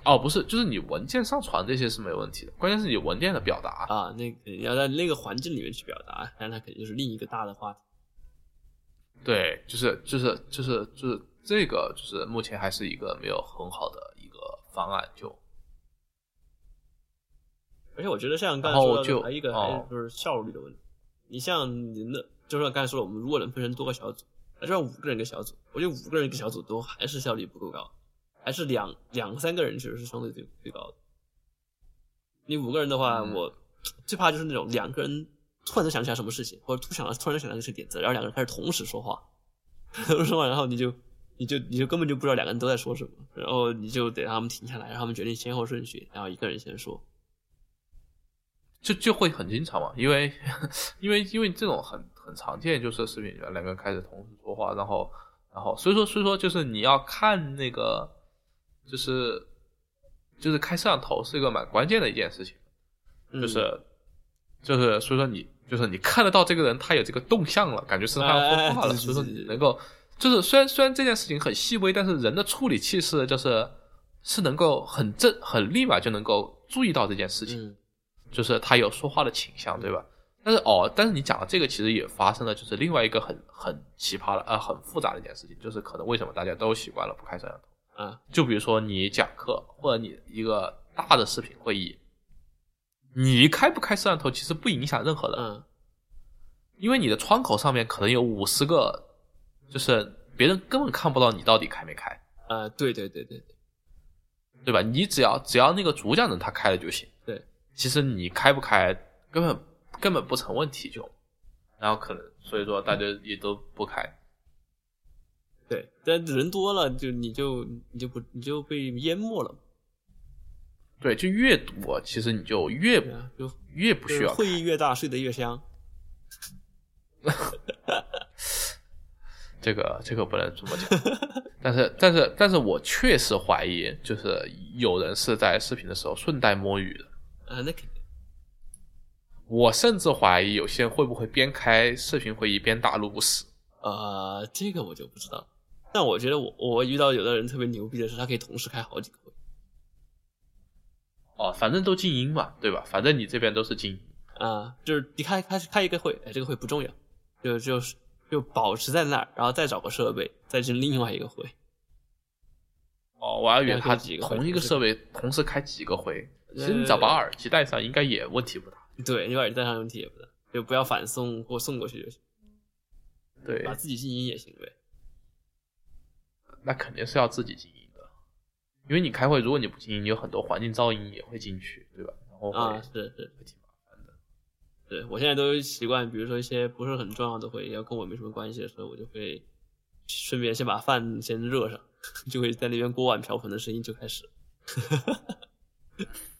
哦不是，就是你文件上传这些是没问题的，关键是你文件的表达。啊，那个你要在那个环境里面去表达，但它肯定就是另一个大的话题。对，就是就是就是就是这个，就是目前还是一个没有很好的一个方案，就而且我觉得像刚才说的，还有一个还就是效率的问题。你像您的，就像刚才说了，我们如果能分成多个小组，那就让五个人一个小组，我觉得五个人一个小组都还是效率不够高，还是两两三个人其实是相对最最高的。你五个人的话，嗯我最怕就是那种两个人突然就想起来什么事情，或者突想到突然间想到一些点子，然后两个人开始同时说话，同时说话，然后你就你就你就根本就不知道两个人都在说什么，然后你就得让他们停下来，让他们决定先后顺序，然后一个人先说。就就会很经常嘛，因为因为因为这种很很常见，就是视频里面两个人开始同时说话，然后然后所以说所以说就是你要看那个就是就是开摄像头是一个蛮关键的一件事情，嗯就是就是所以说你就是你看得到这个人他有这个动向了，感觉是他要说话了，所以说你能够就是虽然虽然这件事情很细微，但是人的处理器是就是是能够很正很立马就能够注意到这件事情。嗯就是他有说话的倾向，对吧？但是哦，但是你讲的这个其实也发生了，就是另外一个很很奇葩的呃很复杂的一件事情，就是可能为什么大家都习惯了不开摄像头？啊，就比如说你讲课或者你一个大的视频会议，你开不开摄像头其实不影响任何人，嗯因为你的窗口上面可能有五十个，就是别人根本看不到你到底开没开，呃，对对对对对，对吧？你只要只要那个主讲人他开了就行。对，其实你开不开根本根本不成问题就，然后可能所以说大家也都不开。对，但人多了就你就你就不你就被淹没了，对，就越多，其实你就越啊，就越不需要会议越大睡得越香。这个这个不能这么讲，但是但是但是我确实怀疑，就是有人是在视频的时候顺带摸鱼的。啊，那肯定。我甚至怀疑有些人会不会边开视频会议边打录史。呃，这个我就不知道。但我觉得我我遇到有的人特别牛逼的是，他可以同时开好几个会。哦，反正都静音嘛，对吧？反正你这边都是静音。啊，就是你开开开一个会，哎，这个会不重要，就就是就保持在那儿，然后再找个设备，再进另外一个会。哦，我还以为他几个同一个设备同时开几个会，其实你只要把耳机戴上，应该也问题不大。对，你把耳机戴上问题也不大，就不要反送或送过去就行，对，把自己静音也行呗。那肯定是要自己静音的，因为你开会，如果你不静音，你有很多环境噪音也会进去，对吧？然后啊，是是，会挺麻烦的。对我现在都习惯，比如说一些不是很重要的会，要跟我没什么关系的时候，我就会顺便先把饭先热上，就会在那边锅碗瓢盆的声音就开始。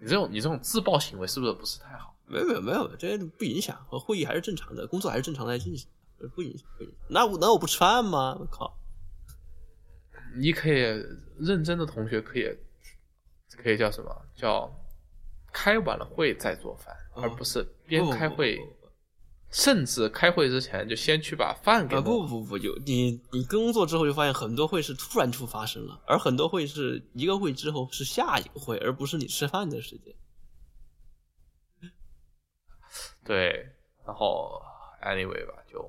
你这种你这种自爆行为是不是不是太好？没有没有没有，这不影响，和会议还是正常的，工作还是正常在进行，呃不影响不影响。那我那我不吃饭吗？我靠！你可以认真的同学可以可以叫什么叫开完了会再做饭，哦而不是边开会，甚至开会之前就先去把饭给啊。不不不，有你你工作之后就发现很多会是突然就发生了，而很多会是一个会之后是下一个会，而不是你吃饭的时间。对，然后 anyway 吧，就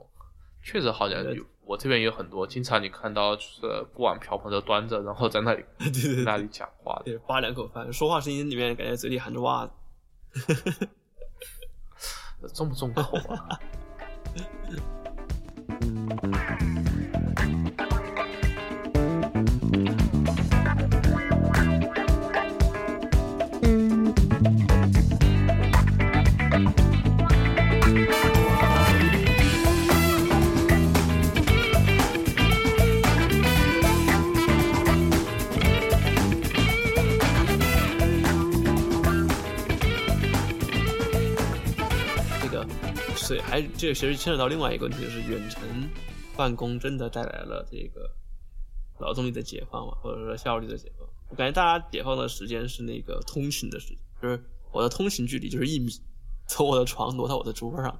确实好像有我这边有很多，经常你看到就是锅碗瓢盆都端着，然后在那里 对对对那里讲话的。对，扒两口饭，说话声音里面感觉嘴里含着袜子。重不重口啊？还这个其实牵扯到另外一个问题，就是远程办公真的带来了这个劳动力的解放嘛，或者说效率的解放。我感觉大家解放的时间是那个通勤的时间，就是我的通勤距离就是一米，从我的床挪到我的桌上。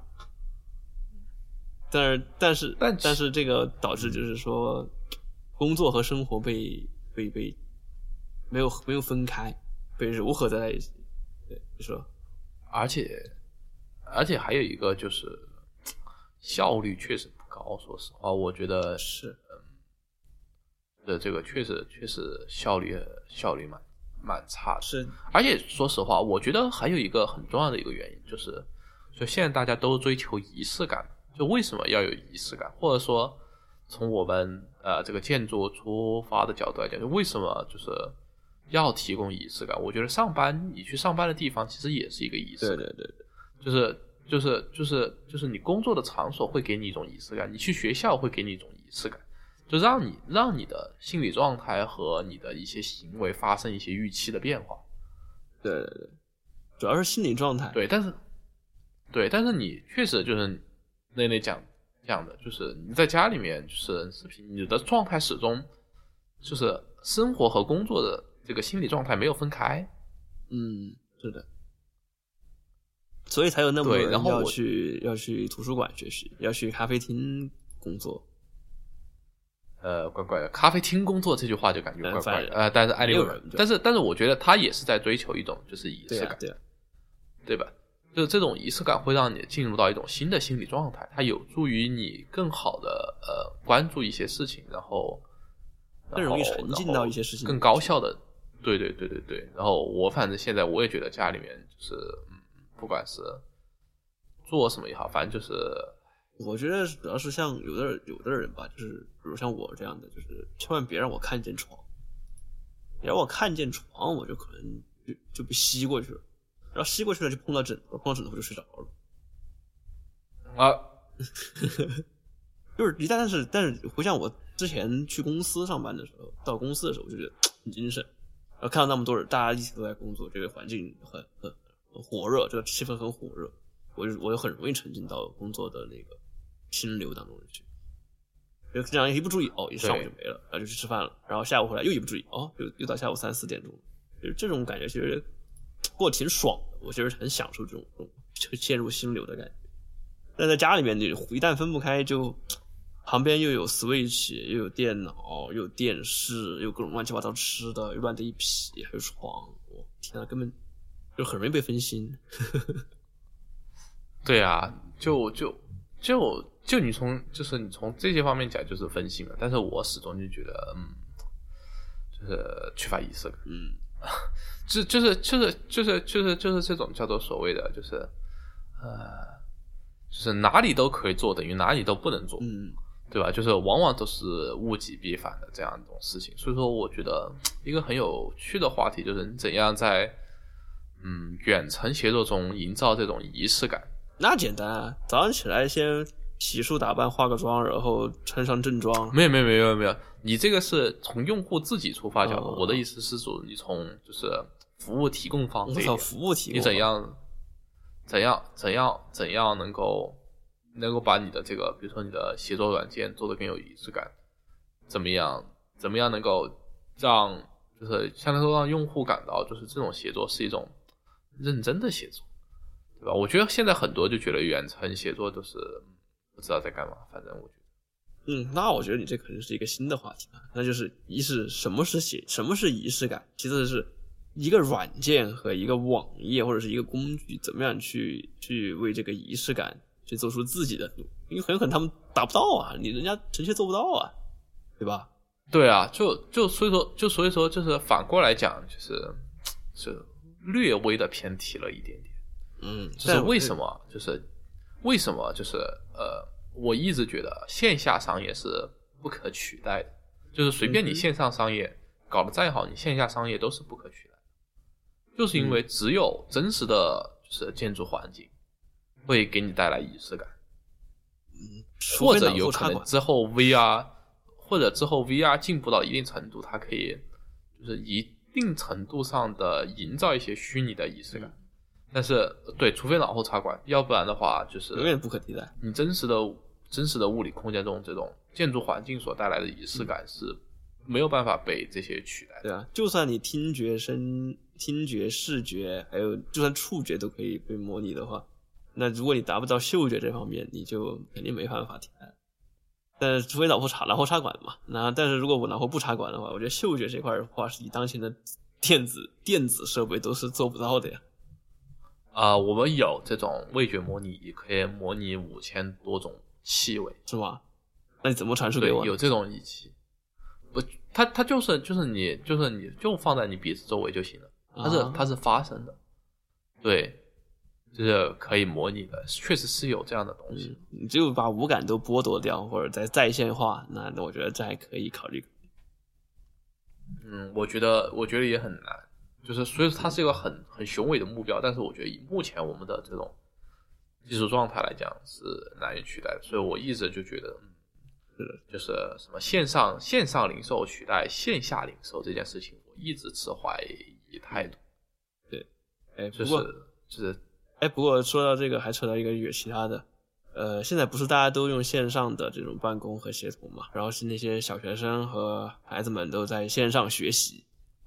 但是但是但但是这个导致就是说，工作和生活被被被没有没有分开，被糅合在一起。对，你说而且而且还有一个就是效率确实不高，说实话，我觉得是。嗯的这个确实确实效率效率蛮蛮差的。是。而且说实话，我觉得还有一个很重要的一个原因，就是就现在大家都追求仪式感，就为什么要有仪式感，或者说从我们呃这个建筑出发的角度来讲，就为什么就是要提供仪式感？我觉得上班你去上班的地方其实也是一个仪式感，对对对对，就是就是就是就是你工作的场所会给你一种仪式感，你去学校会给你一种仪式感，就让你让你的心理状态和你的一些行为发生一些预期的变化。对对对，主要是心理状态。对，但是对，但是你确实就是那那讲讲的，就是你在家里面就是视频，你的状态始终就是生活和工作的这个心理状态没有分开。嗯，是的，所以才有那么多人要去要去图书馆学习，要去咖啡厅工作。呃，怪怪的，咖啡厅工作这句话就感觉怪怪反的。呃，但是艾利没有人但是但是我觉得他也是在追求一种就是仪式感，，对啊对啊，对吧？就是这种仪式感会让你进入到一种新的心理状态，它有助于你更好的呃关注一些事情，然后更容易沉浸到一些事情更高效的。对对对对对。然后我反正现在我也觉得家里面就是嗯，不管是做什么也好，反正就是我觉得主要是像有的人有的人吧，就是比如像我这样的，就是千万别让我看见床，你让我看见床，我就可能就就被吸过去了，然后吸过去了就碰到枕头，碰到枕头就睡着了。啊，就是一旦但是但是回想我之前去公司上班的时候，到公司的时候我就觉得 很精神，然后看到那么多人，大家一起都在工作，这个环境很很很火热，这个气氛很火热，我就我就很容易沉浸到工作的那个心流当中去。就这样一不注意，哦，一上午就没了，然后就去吃饭了，然后下午回来又一不注意，哦，又又到下午三四点钟，就是这种感觉，其实过得挺爽的，我其实很享受这种这种就陷入心流的感觉。但在家里面，你一旦分不开，就旁边又有 Switch，又有电脑，又有电视，又有各种乱七八糟吃的，又乱的一批，还有床，我天啊，根本就很容易被分心。对啊，就就就就你从就是你从这些方面讲就是分心了，但是我始终就觉得嗯，就是缺乏仪式感，嗯，就就是就是就是就是就是这种叫做所谓的就是呃，就是哪里都可以做，等于哪里都不能做，嗯，对吧？就是往往都是物极必反的这样一种事情。所以说，我觉得一个很有趣的话题就是你怎样在嗯远程协作中营造这种仪式感。那简单啊，早上起来先洗漱打扮，化个妆，然后穿上正装。没有没有没有没有，你这个是从用户自己出发角度，哦我的意思是说你从就是服务提供方我操，这一点，服务提供你怎样怎样怎样怎样能够能够把你的这个，比如说你的协作软件做得更有仪式感，怎么样怎么样能够让就是相当于说让用户感到就是这种协作是一种认真的写作，对吧？我觉得现在很多就觉得远程写作都是不知道在干嘛，反正我觉得。嗯，那我觉得你这肯定是一个新的话题了，那就是仪式，什么是写，什么是仪式感？其次是一个软件和一个网页或者是一个工具，怎么样去去为这个仪式感去做出自己的努力，因为很有可能他们达不到啊，你人家臣妾做不到啊，对吧？对啊，就就所以说，就所以说，就是反过来讲，就是是略微的偏题了一点点。嗯，就是为什么？就是为什么？就是呃，我一直觉得线下商业是不可取代的，就是随便你线上商业搞得再好，你线下商业都是不可取代的，就是因嗯为只有真实的就是建筑环境会给你带来仪式感。嗯或者有可能之后 VR，或者之后 VR 进步到一定程度，它可以就是一定程度上的营造一些虚拟的仪式感。但是对，除非脑后插管，要不然的话就是永远不可替代。你真实的真实的物理空间中这种建筑环境所带来的仪式感是没有办法被这些取代的。对啊，就算你听觉、声、听觉、视觉，还有就算触觉都可以被模拟的话，那如果你达不到嗅觉这方面，你就肯定没办法替代。但是除非脑后插，脑后插管嘛。那但是如果我脑后不插管的话，我觉得嗅觉这块的话，是以当前的电子电子设备都是做不到的呀。啊、我们有这种味觉模拟仪，可以模拟五千多种气味。是吧？那你怎么传输给我，呢？有这种仪器。不，它它就是就是你就是你就放在你鼻子周围就行了，它是、啊它是发声的，对，就是可以模拟的，确实是有这样的东西。嗯，你只有把五感都剥夺掉，或者在在线化，那那我觉得这还可以考虑。嗯，我觉得我觉得也很难，就是所以它是一个很很雄伟的目标，但是我觉得以目前我们的这种技术状态来讲是难以取代的，所以我一直就觉得，就是什么线上线上零售取代线下零售这件事情，我一直持怀疑态度，对哎，就是就是哎，不过说到这个，还扯到一个有其他的，呃，现在不是大家都用线上的这种办公和协同嘛，然后是那些小学生和孩子们都在线上学习，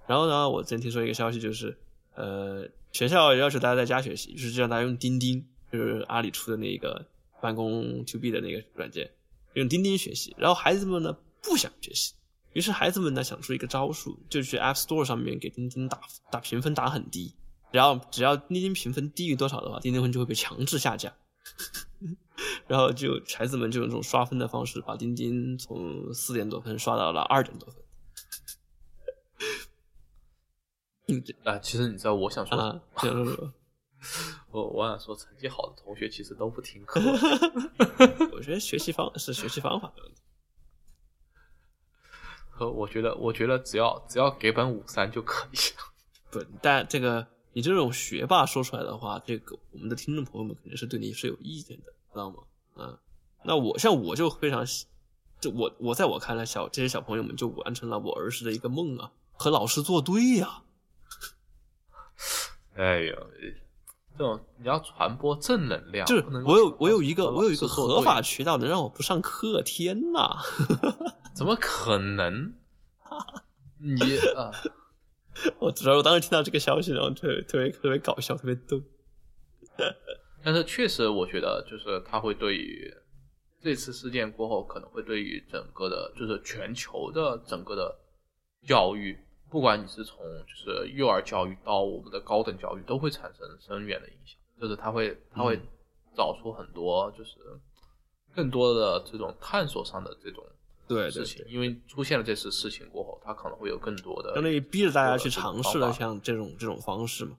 然后呢，我之前听说一个消息，就是呃，学校要求大家在家学习，就是让大家用钉钉，就是阿里出的那个办公 to B 的那个软件，用钉钉学习，然后孩子们呢不想学习。于是孩子们呢想出一个招数，就去 App Store 上面给钉钉打打评分打很低，只要只要钉钉评分低于多少的话，钉钉分就会被强制下架。然后就孩子们就用这种刷分的方式，把钉钉从四点多分刷到了二点多分。嗯，啊、其实你知道我想说 我我想说，成绩好的同学其实都不听课。我觉得学习方是学习方法的问题。和我觉得，我觉得只要只要给本五三就可以了。不，但这个你这种学霸说出来的话，这个我们的听众朋友们肯定是对你是有意见的，知道吗？嗯，那我像我就非常喜，就我我在我看来，小这些小朋友们就完成了我儿时的一个梦啊，和老师作对呀、哎呦，这种你要传播正能量，就是我有我有一个我有一个合法，渠道能让我不上课，天呐！怎么可能？你啊，我主要我当时听到这个消息，然后特别特别特别搞笑，特别逗。但是确实，我觉得就是它会对于这次事件过后，可能会对于整个的，就是全球的整个的教育，不管你是从就是幼儿教育到我们的高等教育，都会产生深远的影响。就是他会他会找出很多就是更多的这种探索上的这种对对事情，因为出现了这次事情过后，他可能会有更多的相当于逼着大家去尝试了像这种这种方式嘛。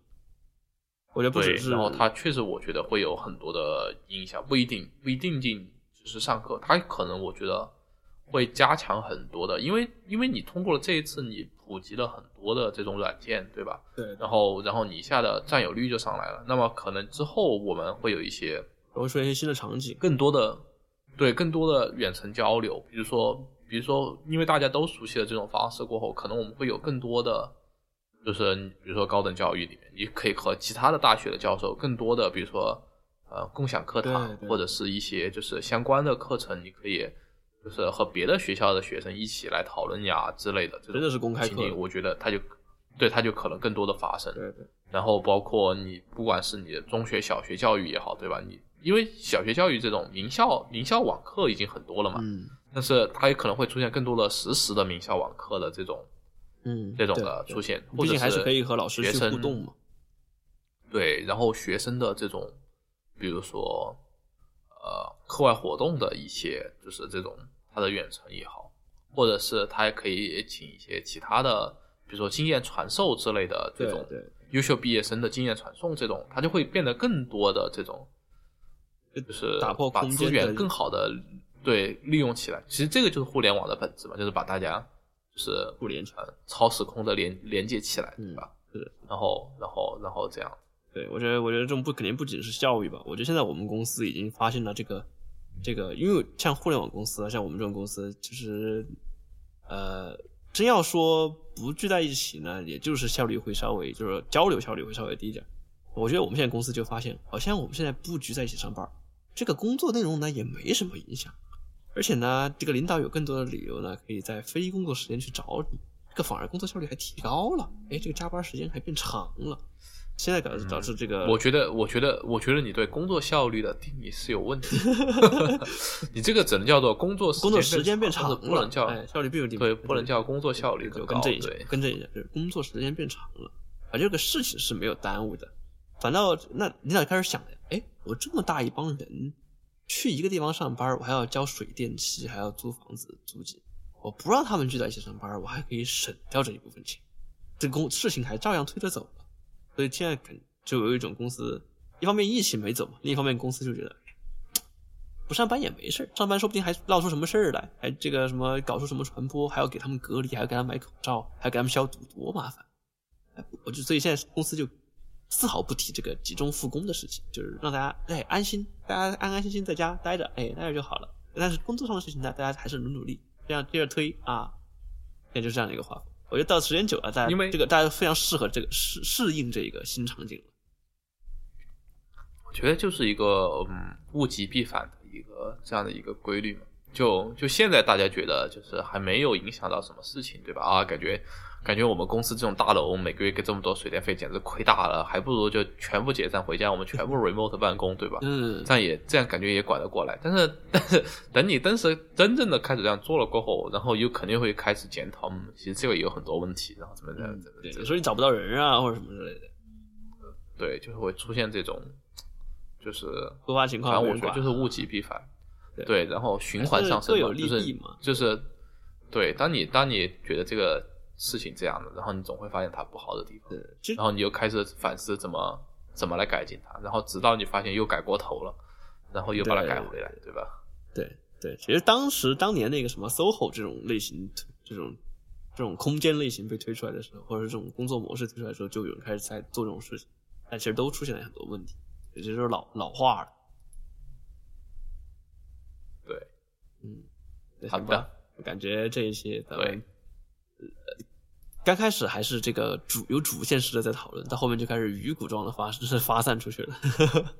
我觉得不是，然后他确实我觉得会有很多的影响，不一定不一定仅只是上课，他可能我觉得会加强很多的，因为因为你通过了这一次，你普及了很多的这种软件，对吧？对，然后然后你一下的占有率就上来了，那么可能之后我们会有一些然后出现一些新的场景。更多的对更多的远程交流，比如说比如说，因为大家都熟悉了这种方式过后，可能我们会有更多的，就是比如说高等教育里面，你可以和其他的大学的教授更多的，比如说呃共享课堂对对或者是一些就是相关的课程，你可以就是和别的学校的学生一起来讨论呀之类的，这真的是公开课我觉得它就对它就可能更多的发生。对对，然后包括你不管是你的中学、小学教育也好，对吧？你因为小学教育这种名校名校网课已经很多了嘛，嗯但是它也可能会出现更多的实时的名校网课的这种嗯，这种的出现，或者毕竟还是可以和老师去互动嘛。对，然后学生的这种，比如说呃课外活动的一些，就是这种他的远程也好，或者是他也可以请一些其他的，比如说经验传授之类的这种对对，优秀毕业生的经验传送，这种他就会变得更多的这种，就是打破把空间资源更好的对利用起来。其实这个就是互联网的本质嘛，就是把大家就是互联起来呃超时空的连连接起来，对嗯吧？是。然后然后然后这样，对，我觉得，我觉得这种不肯定不仅是教育吧，我觉得现在我们公司已经发现了这个，这个，因为像互联网公司啊，像我们这种公司，其实，呃，真要说不聚在一起呢，也就是效率会稍微，就是交流效率会稍微低一点。我觉得我们现在公司就发现，好像我们现在不聚在一起上班，这个工作内容呢也没什么影响，而且呢，这个领导有更多的理由呢，可以在非工作时间去找你，这个反而工作效率还提高了，哎，这个加班时间还变长了。现在导致导致这个，我觉得，我觉得，我觉得你对工作效率的定义是有问题的。你这个只能叫做工作工作时间变长，了不能叫哎效率并有对，不能叫工作效率更高。就更正一下对，，更正一下，就是工作时间变长了，而这个事情是没有耽误的。反倒那领导开始想我这么大一帮人去一个地方上班，我还要交水电气，还要租房子租金，我不让他们聚在一起上班，我还可以省掉这一部分钱，这公事情还照样推着走了。所以现在肯就有一种公司，一方面疫情没走嘛，另一方面公司就觉得不上班也没事，上班说不定还闹出什么事儿来，还这个什么搞出什么传播，还要给他们隔离，还要给他们买口罩，还要给他们消毒，多麻烦！哎，我就所以现在公司就丝毫不提这个集中复工的事情，就是让大家哎安心，大家安安心心在家待着，哎待着就好了。但是工作上的事情呢，大家还是努努力，这样接着推啊，现在就是这样的一个画风。我觉得到时间久了，大家因为这个大家非常适合这个适适应这一个新场景了。我觉得就是一个嗯物极必反的一个这样的一个规律嘛。就就现在大家觉得就是还没有影响到什么事情，对吧？啊，感觉感觉我们公司这种大楼每个月给这么多水电费，简直亏大了，还不如就全部解散回家，我们全部 remote 办公，对吧？嗯，这样也这样感觉也管得过来，但是 但是等你当时真正的开始这样做了过后，然后又肯定会开始检讨，嗯，其实这个也有很多问题，然后怎么怎么怎么有时候你找不到人啊，或者什么之类的，对，就是会出现这种，就是突发情反正我觉得就是物极必反，对。对，然后循环上升就是就是对，当你当你觉得这个事情这样的，然后你总会发现它不好的地方，然后你又开始反思怎么怎么来改进它，然后直到你发现又改过头了，然后又把它改回来，对吧？对对，其实当时当年那个什么 SOHO 这种类型，这种这种空间类型被推出来的时候，或者是这种工作模式推出来的时候，就有人开始在做这种事情，但其实都出现了很多问题，也就是老老化了。对，嗯，好的，我感觉这一期咱们刚开始还是这个主有主线式的在讨论，到后面就开始鱼骨状的发是发散出去了。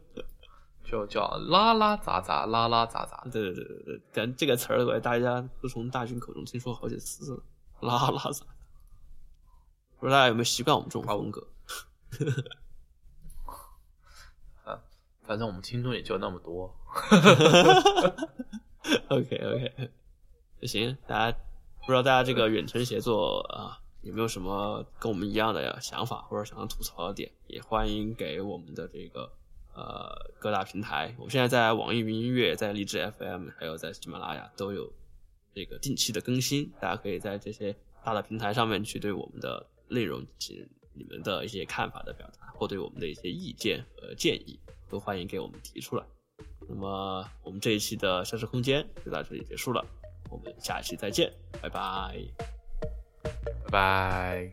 就叫拉拉杂杂，拉拉杂杂。对对对对对，感这个词儿，我大家都从大军口中听说好几次了，拉拉杂。不知道大家有没有习惯我们这种风格？啊，反正我们听众也就那么多。OK OK，行，大家不知道大家这个远程协作啊，有没有什么跟我们一样的想法或者想要吐槽的点，也欢迎给我们的这个呃各大平台。我们现在在网易云音乐、在荔枝 FM，还有在喜马拉雅都有这个定期的更新，大家可以在这些大的平台上面去对我们的内容进行你们的一些看法的表达，或对我们的一些意见和建议，都欢迎给我们提出来。那么我们这一期的消失空间就到这里结束了，我们下期再见，拜拜。拜拜。